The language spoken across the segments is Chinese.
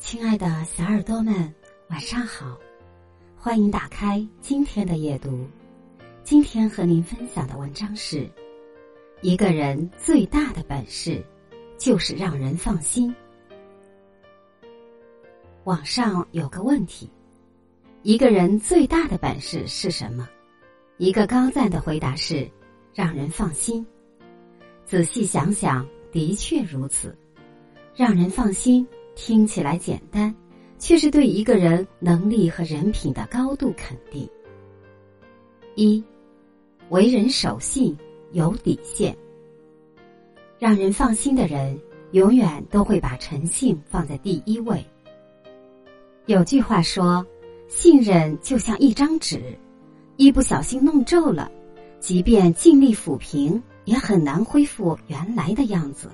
亲爱的小耳朵们，晚上好！欢迎打开今天的夜读。今天和您分享的文章是：一个人最大的本事，就是让人放心。网上有个问题：一个人最大的本事是什么？一个高赞的回答是：让人放心。仔细想想，的确如此。让人放心。听起来简单，却是对一个人能力和人品的高度肯定。一，为人守信，有底线。让人放心的人，永远都会把诚信放在第一位。有句话说：“信任就像一张纸，一不小心弄皱了，即便尽力抚平，也很难恢复原来的样子。”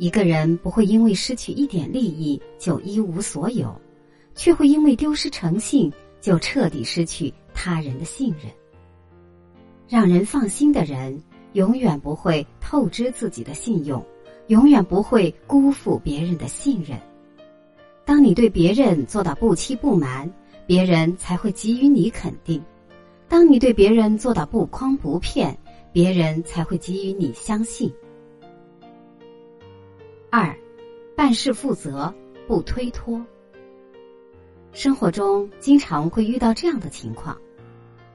一个人不会因为失去一点利益就一无所有，却会因为丢失诚信就彻底失去他人的信任。让人放心的人，永远不会透支自己的信用，永远不会辜负别人的信任。当你对别人做到不欺不瞒，别人才会给予你肯定；当你对别人做到不诓不骗，别人才会给予你相信。二，办事负责，不推脱。生活中经常会遇到这样的情况：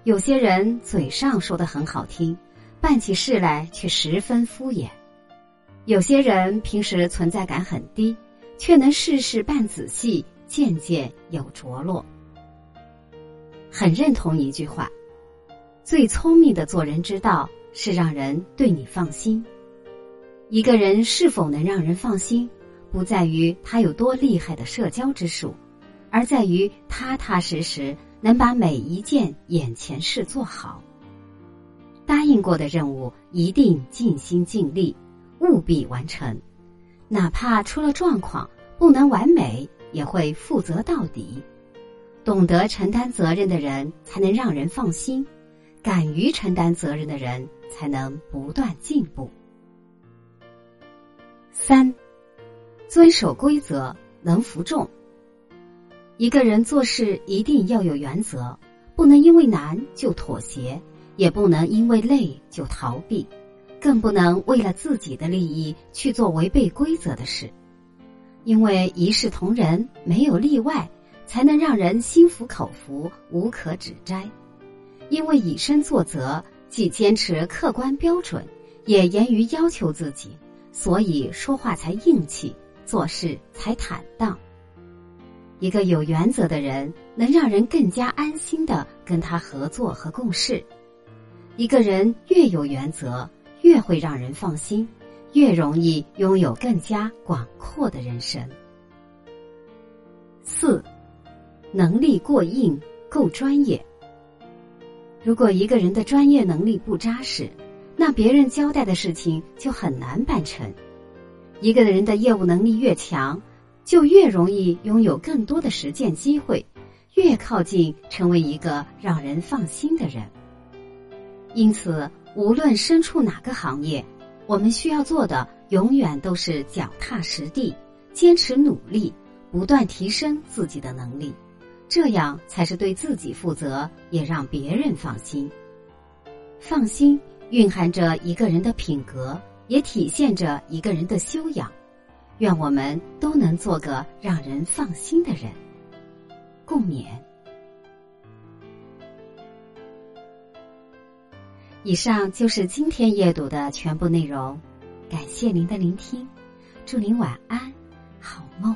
有些人嘴上说的很好听，办起事来却十分敷衍；有些人平时存在感很低，却能事事办仔细，件件有着落。很认同一句话：最聪明的做人之道，是让人对你放心。一个人是否能让人放心，不在于他有多厉害的社交之术，而在于踏踏实实能把每一件眼前事做好。答应过的任务一定尽心尽力，务必完成，哪怕出了状况不能完美，也会负责到底。懂得承担责任的人才能让人放心，敢于承担责任的人才能不断进步。三，遵守规则，能服众。一个人做事一定要有原则，不能因为难就妥协，也不能因为累就逃避，更不能为了自己的利益去做违背规则的事。因为一视同仁，没有例外，才能让人心服口服，无可指摘。因为以身作则，既坚持客观标准，也严于要求自己。所以说话才硬气，做事才坦荡。一个有原则的人，能让人更加安心的跟他合作和共事。一个人越有原则，越会让人放心，越容易拥有更加广阔的人生。四，能力过硬，够专业。如果一个人的专业能力不扎实，那别人交代的事情就很难办成。一个人的业务能力越强，就越容易拥有更多的实践机会，越靠近成为一个让人放心的人。因此，无论身处哪个行业，我们需要做的永远都是脚踏实地，坚持努力，不断提升自己的能力，这样才是对自己负责，也让别人放心。放心。蕴含着一个人的品格，也体现着一个人的修养。愿我们都能做个让人放心的人。共勉。以上就是今天阅读的全部内容，感谢您的聆听，祝您晚安。好梦